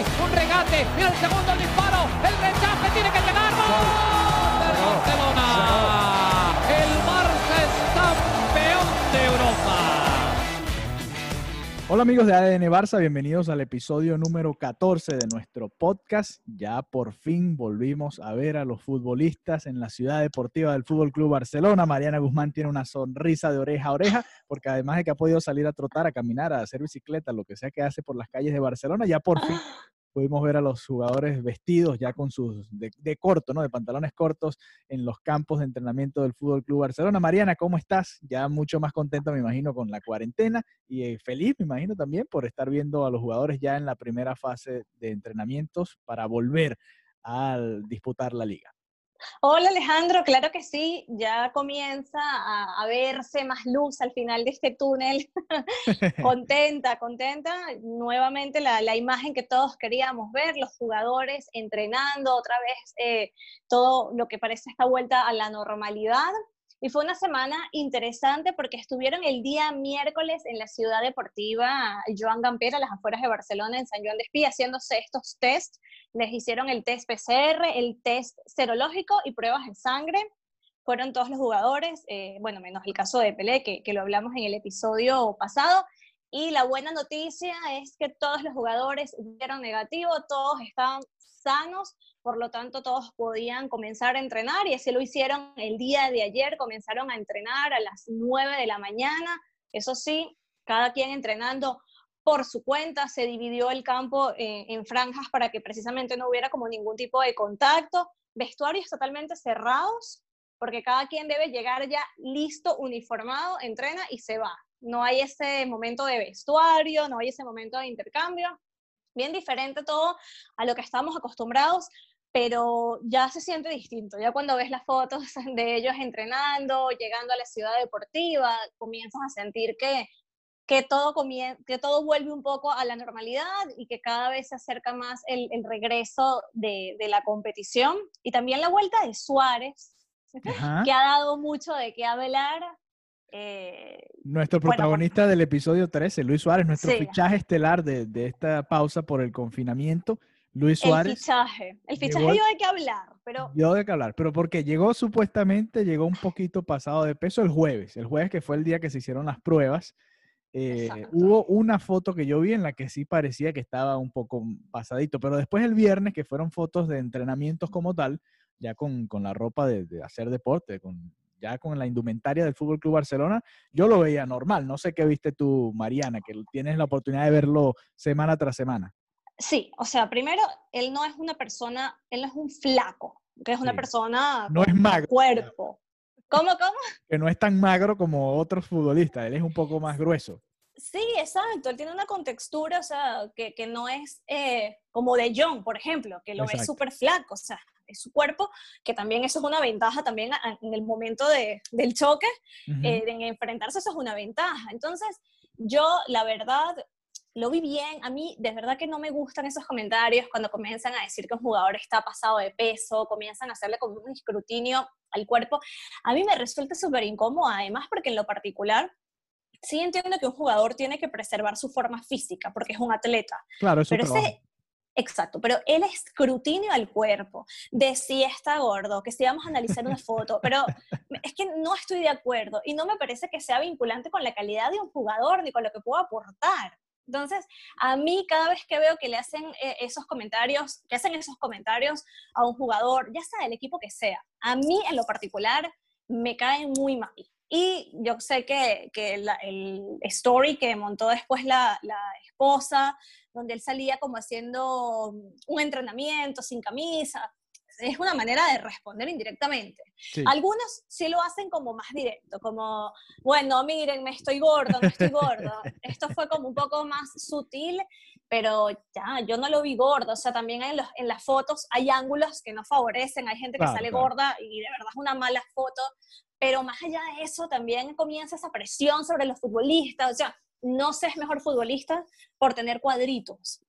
Un regate. Mira el segundo el disparo. El rechace tiene que llegar. ¡Gol! Del Barcelona. Hola amigos de ADN Barça, bienvenidos al episodio número 14 de nuestro podcast. Ya por fin volvimos a ver a los futbolistas en la ciudad deportiva del Fútbol Club Barcelona. Mariana Guzmán tiene una sonrisa de oreja a oreja, porque además de que ha podido salir a trotar, a caminar, a hacer bicicleta, lo que sea que hace por las calles de Barcelona, ya por fin pudimos ver a los jugadores vestidos ya con sus de, de, corto, ¿no? De pantalones cortos en los campos de entrenamiento del Fútbol Club Barcelona. Mariana, ¿cómo estás? Ya mucho más contenta, me imagino, con la cuarentena y eh, feliz, me imagino, también por estar viendo a los jugadores ya en la primera fase de entrenamientos para volver a disputar la liga. Hola Alejandro, claro que sí, ya comienza a, verse más luz al final de este túnel. contenta, contenta. Nuevamente la, la, imagen que todos queríamos ver, los jugadores entrenando otra vez eh, todo lo que parece esta vuelta a la normalidad. Y fue una semana interesante porque estuvieron el día miércoles en la ciudad deportiva Joan Gamper, a las afueras de Barcelona, en San Joan de Espí, haciéndose estos test. Les hicieron el test PCR, el test serológico y pruebas de sangre. Fueron todos los jugadores, eh, bueno, menos el caso de Pelé, que, que lo hablamos en el episodio pasado. Y la buena noticia es que todos los jugadores dieron negativo, todos estaban sanos, por lo tanto todos podían comenzar a entrenar y así lo hicieron el día de ayer, comenzaron a entrenar a las 9 de la mañana, eso sí, cada quien entrenando por su cuenta, se dividió el campo en, en franjas para que precisamente no hubiera como ningún tipo de contacto, vestuarios totalmente cerrados, porque cada quien debe llegar ya listo, uniformado, entrena y se va. No hay ese momento de vestuario, no hay ese momento de intercambio. Bien diferente todo a lo que estamos acostumbrados, pero ya se siente distinto. Ya cuando ves las fotos de ellos entrenando, llegando a la ciudad deportiva, comienzas a sentir que, que, todo, que todo vuelve un poco a la normalidad y que cada vez se acerca más el, el regreso de, de, la competición. Y también la vuelta de Suárez, Ajá. que ha dado mucho de qué hablar. Eh, nuestro protagonista bueno, del episodio 13, Luis Suárez, nuestro sí. fichaje estelar de, de esta pausa por el confinamiento. Luis Suárez. El fichaje. El fichaje llegó, dio de qué hablar, pero. Dio de qué hablar, pero porque llegó supuestamente, llegó un poquito pasado de peso el jueves. El jueves que fue el día que se hicieron las pruebas. Eh, hubo una foto que yo vi en la que sí parecía que estaba un poco pasadito, pero después el viernes, que fueron fotos de entrenamientos como tal, ya con, con la ropa de, de, hacer deporte, con, ya con la indumentaria del Fútbol Club Barcelona, yo lo veía normal. No sé qué viste tú, Mariana, que tienes la oportunidad de verlo semana tras semana. Sí, o sea, primero, él no es una persona, él no es un flaco, que es una sí. persona no es magro. cuerpo. ¿Cómo, cómo? Que no es tan magro como otros futbolistas, él es un poco más grueso. Sí, exacto, él tiene una contextura, o sea, que, que no es eh, como de John, por ejemplo, que lo exacto. ves súper flaco, o sea, es su cuerpo, que también eso es una ventaja también en el momento de, del choque, uh -huh. eh, en enfrentarse eso es una ventaja. Entonces, yo, la verdad, lo vi bien. A mí, de verdad que no me gustan esos comentarios cuando comienzan a decir que un jugador está pasado de peso, comienzan a hacerle como un escrutinio al cuerpo. A mí me resulta súper incómodo, además, porque en lo particular, sí entiendo que un jugador tiene que preservar su forma física, porque es un atleta. Claro, eso pero ese, Exacto, pero el escrutinio al cuerpo de si está gordo, que si vamos a analizar una foto, pero es que no estoy de acuerdo y no me parece que sea vinculante con la calidad de un jugador ni con lo que puedo aportar. Entonces, a mí cada vez que veo que le hacen eh, esos comentarios, que hacen esos comentarios a un jugador, ya sea del equipo que sea, a mí en lo particular me caen muy mal. Y yo sé que, que el story que montó después la, la esposa, donde él salía como haciendo un entrenamiento sin camisa, es una manera de responder indirectamente. Algunos sí lo hacen como más directo, como, bueno, miren, me estoy gordo, no estoy gordo. Esto fue como un poco más sutil, pero ya, yo no lo vi gordo. O sea, también en, los, en las fotos hay ángulos que no favorecen, hay gente que sale gorda y de verdad es una mala foto. Pero más allá de eso, también comienza esa presión sobre los futbolistas. O sea, no seas mejor futbolista por tener cuadritos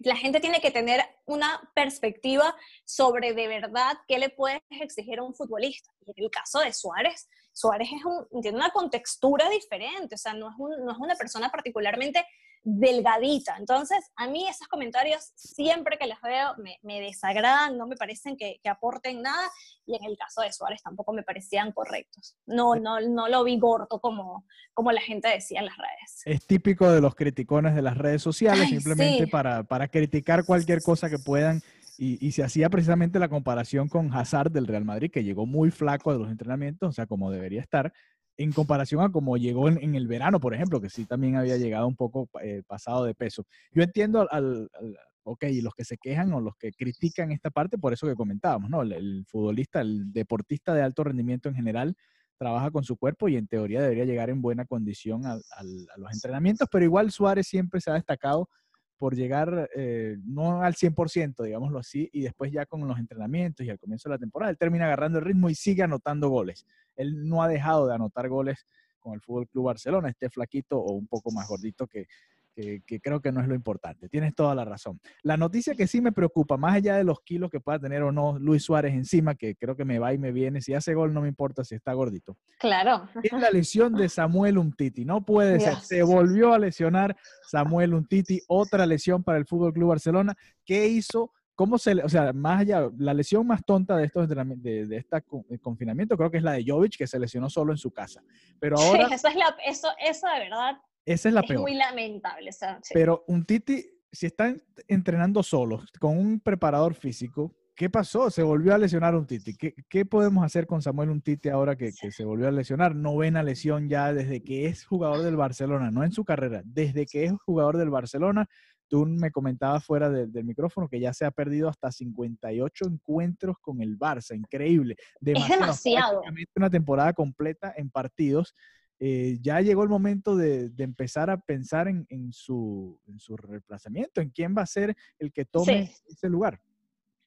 la gente tiene que tener una perspectiva sobre de verdad qué le puedes exigir a un futbolista. Y en el caso de Suárez, Suárez es un, tiene una contextura diferente, o sea, no es, no es una persona particularmente delgadita. Entonces, a mí esos comentarios, siempre que los veo, me, desagradan, no me parecen que, aporten nada, y en el caso de Suárez tampoco me parecían correctos. No, no, no lo vi gordo como, como la gente decía en las redes. Es típico de los criticones de las redes sociales, simplemente para, para criticar cualquier cosa que puedan. Y, y, se hacía precisamente la comparación con Hazard del Real Madrid, que llegó muy flaco de los entrenamientos, o sea, como debería estar, en comparación a como llegó en, el verano, por ejemplo, que sí también había llegado un poco eh, pasado de peso. Yo entiendo al, ok, los que se quejan o los que critican esta parte, por eso que comentábamos, ¿no? El, futbolista, el deportista de alto rendimiento en general, trabaja con su cuerpo y en teoría debería llegar en buena condición a, a los entrenamientos, pero igual Suárez siempre se ha destacado por llegar eh, no al 100%, digámoslo así, y después ya con los entrenamientos y al comienzo de la temporada, él termina agarrando el ritmo y sigue anotando goles. Él no ha dejado de anotar goles con el Fútbol Club Barcelona, este flaquito o un poco más gordito que, que, creo que no es lo importante. Tienes toda la razón. La noticia que sí me preocupa, más allá de los kilos que pueda tener o no Luis Suárez encima, que creo que me va y me viene, si hace gol no me importa si está gordito. Claro. Es la lesión de Samuel Umtiti. No puede ser. Se volvió a lesionar Samuel Umtiti, otra lesión para el Fútbol Club Barcelona. ¿Qué hizo? ¿Cómo se, o sea, más allá, la lesión más tonta de estos de, de este confinamiento creo que es la de Jovic, que se lesionó solo en su casa. Pero ahora... Sí, eso, es la, eso, eso de verdad esa es la peor. muy lamentable. Pero un Titi, si está entrenando solo, con un preparador físico, ¿qué pasó? Se volvió a lesionar un Titi. ¿Qué, podemos hacer con Samuel un Titi ahora que, se volvió a lesionar? Novena lesión ya desde que es jugador del Barcelona, no en su carrera, desde que es jugador del Barcelona. Tú me comentabas fuera del micrófono que ya se ha perdido hasta 58 encuentros con el Barça. Increíble. es demasiado. Una temporada completa en partidos. Eh, ya llegó el momento de, empezar a pensar en, su, reemplazamiento, en quién va a ser el que tome ese lugar.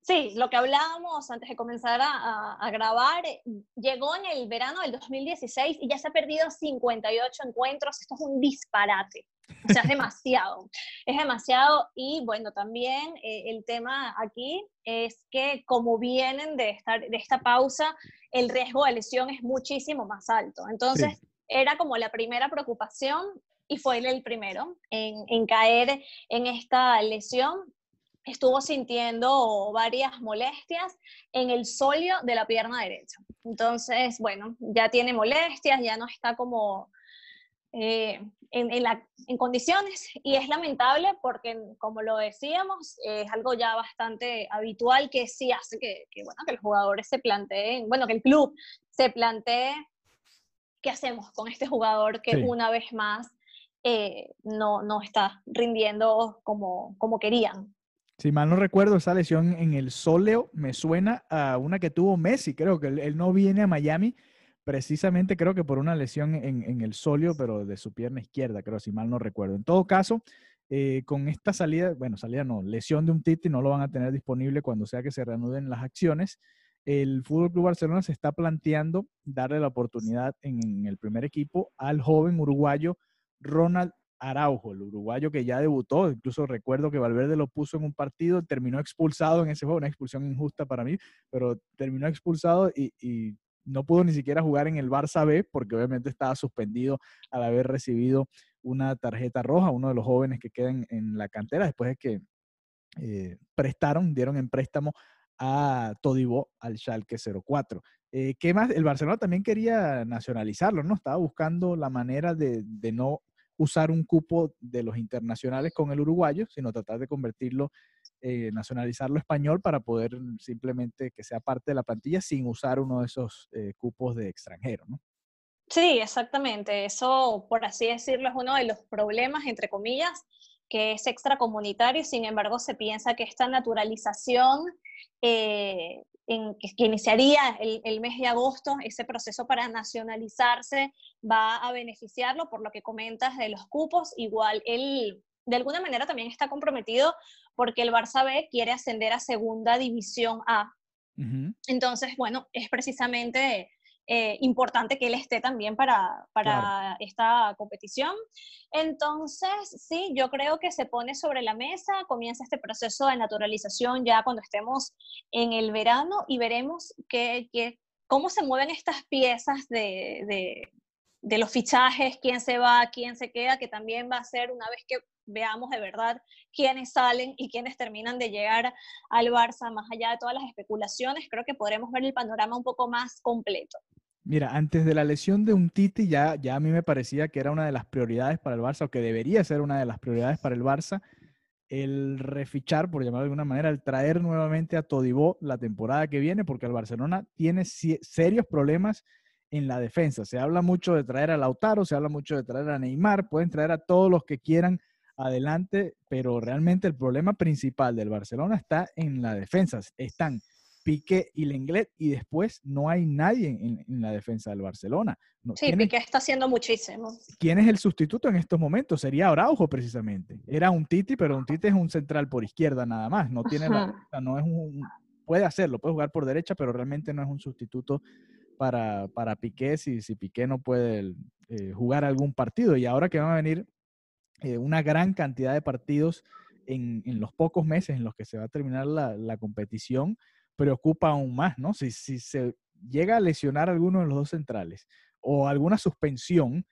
Sí, lo que hablábamos antes de comenzar a, grabar, eh, llegó en el verano del 2016 y ya se ha perdido 58 encuentros. Esto es un disparate. O sea, es demasiado. es demasiado. Y bueno, también eh, el tema aquí es que como vienen de, estar, de esta pausa, el riesgo de lesión es muchísimo más alto. Entonces, era como la primera preocupación y fue él el primero en, caer en esta lesión. Estuvo sintiendo varias molestias en el solio de la pierna derecha. Entonces, bueno, ya tiene molestias, ya no está como eh, en, en, condiciones y es lamentable porque, como lo decíamos, es algo ya bastante habitual que sí hace que, que, bueno, que los jugadores se planteen, bueno, que el club se plantee ¿qué hacemos con este jugador que una vez más eh, no, no está rindiendo como, como querían? Si mal no recuerdo, esa lesión en el sóleo me suena a una que tuvo Messi, creo que él, no viene a Miami precisamente creo que por una lesión en, el sóleo, pero de su pierna izquierda, creo, si mal no recuerdo. En todo caso, eh, con esta salida, bueno, salida no, lesión de un Titi no lo van a tener disponible cuando sea que se reanuden las acciones el Fútbol Club Barcelona se está planteando darle la oportunidad en, el primer equipo al joven uruguayo Ronald Araujo, el uruguayo que ya debutó. Incluso recuerdo que Valverde lo puso en un partido, terminó expulsado en ese juego, una expulsión injusta para mí, pero terminó expulsado y, no pudo ni siquiera jugar en el Barça B porque obviamente estaba suspendido al haber recibido una tarjeta roja, uno de los jóvenes que quedan en la cantera después de que eh, prestaron, dieron en préstamo a Todibo al Schalke 04. Eh, ¿Qué más? El Barcelona también quería nacionalizarlo, ¿no? Estaba buscando la manera de, no usar un cupo de los internacionales con el uruguayo, sino tratar de convertirlo, eh, nacionalizarlo español para poder simplemente que sea parte de la plantilla sin usar uno de esos eh, cupos de extranjero, ¿no? Sí, exactamente. Eso, por así decirlo, es uno de los problemas, entre comillas, que es extracomunitario, sin embargo se piensa que esta naturalización eh, en, que, iniciaría el, el, mes de agosto, ese proceso para nacionalizarse va a beneficiarlo por lo que comentas de los cupos. Igual él de alguna manera también está comprometido porque el Barça B quiere ascender a segunda división A. Entonces, bueno, es precisamente eh, importante que él esté también para, para esta competición. Entonces, sí, yo creo que se pone sobre la mesa, comienza este proceso de naturalización ya cuando estemos en el verano y veremos que, cómo se mueven estas piezas de, de, de los fichajes, quién se va, quién se queda, que también va a ser una vez que veamos de verdad quiénes salen y quiénes terminan de llegar al Barça, más allá de todas las especulaciones, creo que podremos ver el panorama un poco más completo. Mira, antes de la lesión de un Titi, ya, ya a mí me parecía que era una de las prioridades para el Barça, o que debería ser una de las prioridades para el Barça, el refichar, por llamarlo de alguna manera, el traer nuevamente a Todibó la temporada que viene, porque el Barcelona tiene serios problemas en la defensa. Se habla mucho de traer a Lautaro, se habla mucho de traer a Neymar, pueden traer a todos los que quieran adelante, pero realmente el problema principal del Barcelona está en la defensa. Están Piqué y Lenglet y después no hay nadie en, la defensa del Barcelona. sí, Piqué está haciendo muchísimo. ¿Quién es el sustituto en estos momentos? Sería Araujo precisamente. Era un Titi, pero un Titi es un central por izquierda nada más. No tiene no es un, puede hacerlo, puede jugar por derecha, pero realmente no es un sustituto para, para Piqué si, si Piqué no puede eh, jugar algún partido. Y ahora que van a venir eh, una gran cantidad de partidos en, en, los pocos meses en los que se va a terminar la, la competición, preocupa aún más, ¿no? Si, si se llega a lesionar alguno de los dos centrales o alguna suspensión,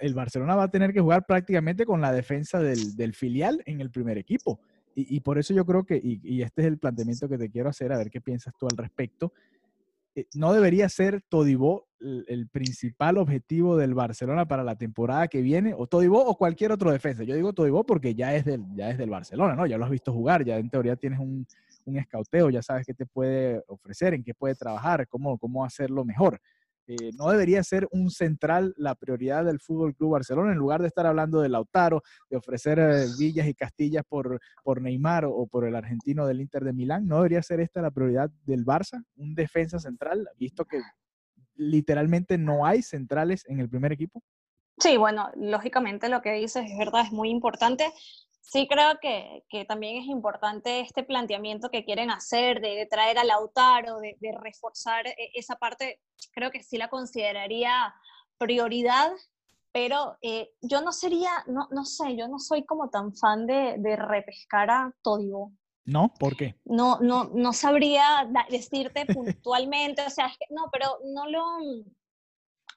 el Barcelona va a tener que jugar prácticamente con la defensa del, filial en el primer equipo. Y, por eso yo creo que, y, y, este es el planteamiento que te quiero hacer, a ver qué piensas tú al respecto, eh, no debería ser Todibó el, el, principal objetivo del Barcelona para la temporada que viene, o Todibó o cualquier otro defensa. Yo digo Todibó porque ya es del, ya es del Barcelona, ¿no? Ya lo has visto jugar, ya en teoría tienes un, un escauteo, ya sabes qué te puede ofrecer, en qué puede trabajar, cómo, cómo hacerlo mejor. Eh, no debería ser un central la prioridad del Fútbol Club Barcelona, en lugar de estar hablando de Lautaro, de ofrecer eh, villas y castillas por, por Neymar o, o, por el argentino del Inter de Milán. No debería ser esta la prioridad del Barça, un defensa central, visto que literalmente no hay centrales en el primer equipo. Sí, bueno, lógicamente lo que dices es verdad, es muy importante sí creo que, que, también es importante este planteamiento que quieren hacer de, de traer a Lautaro, de, de, reforzar e, esa parte, creo que sí la consideraría prioridad, pero eh, yo no sería, no, no sé, yo no soy como tan fan de, de repescar a Todibo. ¿No? ¿Por qué? No, no, no sabría decirte puntualmente, o sea, es que, no, pero no lo,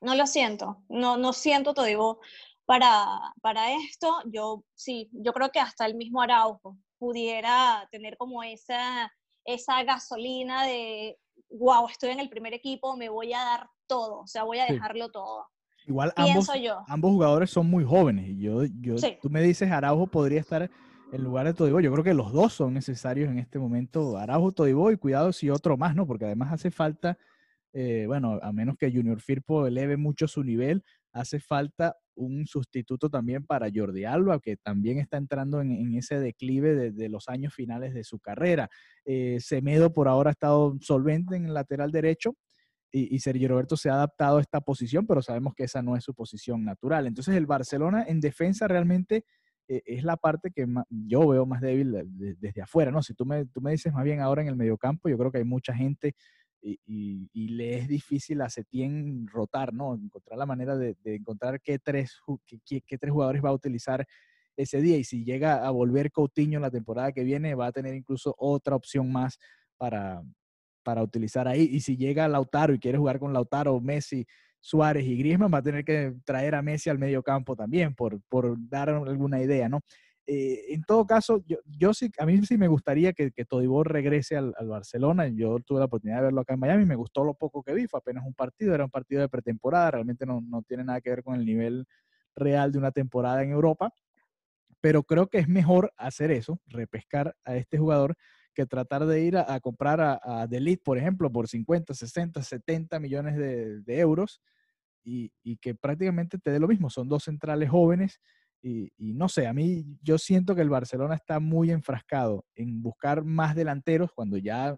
no lo siento, no, no siento Todibo para, para esto, yo sí, yo creo que hasta el mismo Araujo pudiera tener como esa, esa gasolina de, wow, estoy en el primer equipo, me voy a dar todo, o sea, voy a dejarlo sí. todo. Igual ambos, yo. ambos jugadores son muy jóvenes. Yo, yo, sí. Tú me dices, Araujo podría estar en lugar de Todibó. Yo creo que los dos son necesarios en este momento. Araujo, Todibó y cuidado si otro más, ¿no? Porque además hace falta, eh, bueno, a menos que Junior Firpo eleve mucho su nivel, hace falta un sustituto también para Jordi Alba, que también está entrando en, ese declive de, de, los años finales de su carrera. Eh, Semedo por ahora ha estado solvente en el lateral derecho y, Sergio Roberto se ha adaptado a esta posición, pero sabemos que esa no es su posición natural. Entonces el Barcelona en defensa realmente eh, es la parte que yo veo más débil de, de, desde afuera, ¿no? Si tú me, tú me dices más bien ahora en el mediocampo, yo creo que hay mucha gente y, le es difícil a Setién rotar, ¿no? Encontrar la manera de, encontrar qué tres, qué, tres jugadores va a utilizar ese día. Y si llega a volver Coutinho la temporada que viene, va a tener incluso otra opción más para, para utilizar ahí. Y si llega Lautaro y quiere jugar con Lautaro, Messi, Suárez y Griezmann, va a tener que traer a Messi al medio campo también, por, por dar alguna idea, ¿no? Eh, en todo caso, yo, yo, sí, a mí sí me gustaría que, que Todibor regrese al, al, Barcelona. Yo tuve la oportunidad de verlo acá en Miami, me gustó lo poco que vi, fue apenas un partido, era un partido de pretemporada, realmente no, no tiene nada que ver con el nivel real de una temporada en Europa, pero creo que es mejor hacer eso, repescar a este jugador, que tratar de ir a, a comprar a, a Delit, por ejemplo, por 50, 60, 70 millones de, de euros y, y que prácticamente te dé lo mismo. Son dos centrales jóvenes y, no sé, a mí yo siento que el Barcelona está muy enfrascado en buscar más delanteros cuando ya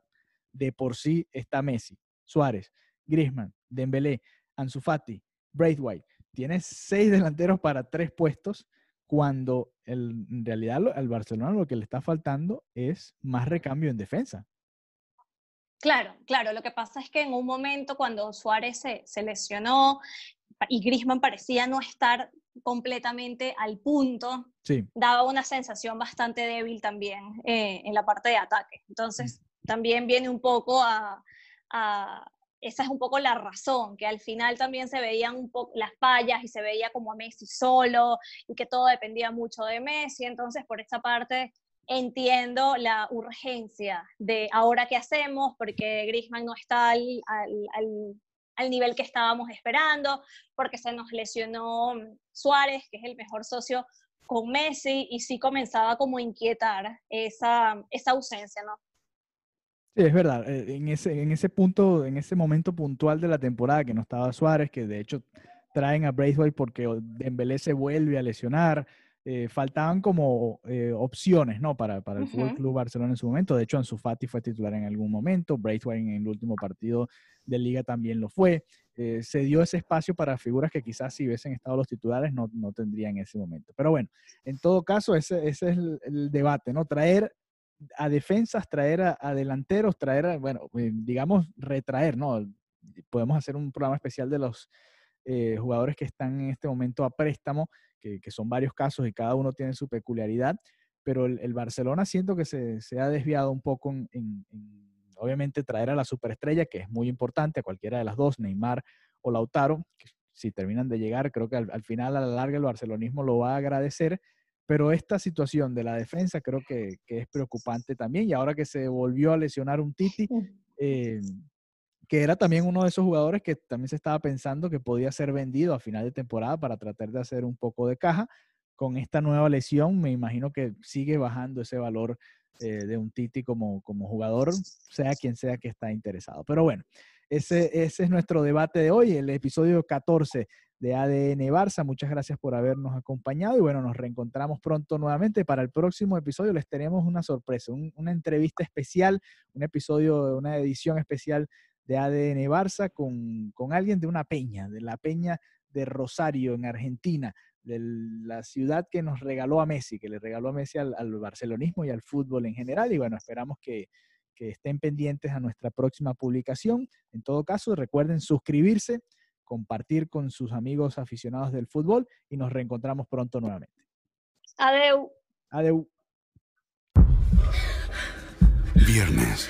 de por sí está Messi, Suárez, Griezmann, Dembélé, Ansu Fati, Braithwaite. Tienes seis delanteros para tres puestos cuando en realidad al Barcelona lo que le está faltando es más recambio en defensa. Claro, claro. Lo que pasa es que en un momento cuando Suárez se, lesionó y Griezmann parecía no estar completamente al punto, daba una sensación bastante débil también eh, en la parte de ataque. Entonces, mm. también viene un poco a, esa es un poco la razón, que al final también se veían un poco las fallas y se veía como a Messi solo y que todo dependía mucho de Messi. Entonces, por esta parte, entiendo la urgencia de ahora qué hacemos, porque Griezmann no está al, al, nivel que estábamos esperando, porque se nos lesionó Suárez, que es el mejor socio con Messi, y sí comenzaba como a inquietar esa, esa ausencia, ¿no? Sí, es verdad. Eh, en ese, en ese punto, en ese momento puntual de la temporada que no estaba Suárez, que de hecho traen a Braithwaite porque Dembélé se vuelve a lesionar, eh, faltaban como eh, opciones, ¿no? Para, para el Fútbol Club Barcelona en su momento. De hecho, Ansu Fati fue titular en algún momento. Braithwaite en el último partido de Liga también lo fue. Eh, se dio ese espacio para figuras que quizás si hubiesen estado los titulares no, no tendrían en ese momento. Pero bueno, en todo caso, ese, ese es el, debate, ¿no? Traer a defensas, traer a, delanteros, traer, bueno, digamos, retraer, ¿no? Podemos hacer un programa especial de los jugadores que están en este momento a préstamo que, son varios casos y cada uno tiene su peculiaridad, pero el, Barcelona siento que se, ha desviado un poco en, obviamente, traer a la superestrella, que es muy importante, a cualquiera de las dos, Neymar o Lautaro, que si terminan de llegar, creo que al, final, a la larga, el barcelonismo lo va a agradecer, pero esta situación de la defensa creo que, es preocupante también, y ahora que se volvió a lesionar un Titi, eh, que era también uno de esos jugadores que también se estaba pensando que podía ser vendido a final de temporada para tratar de hacer un poco de caja. Con esta nueva lesión, me imagino que sigue bajando ese valor eh, de un Titi como, como jugador, sea quien sea que está interesado. Pero bueno, ese, ese es nuestro debate de hoy, el episodio 14 de ADN Barça. Muchas gracias por habernos acompañado y bueno, nos reencontramos pronto nuevamente. Para el próximo episodio les tenemos una sorpresa, una entrevista especial, un episodio, una edición especial de ADN Barça con, con alguien de una peña, de la peña de Rosario en Argentina, de la ciudad que nos regaló a Messi, que le regaló a Messi al, barcelonismo y al fútbol en general. Y bueno, esperamos que, que, estén pendientes a nuestra próxima publicación. En todo caso, recuerden suscribirse, compartir con sus amigos aficionados del fútbol y nos reencontramos pronto nuevamente. Adeu. Adeu. Viernes.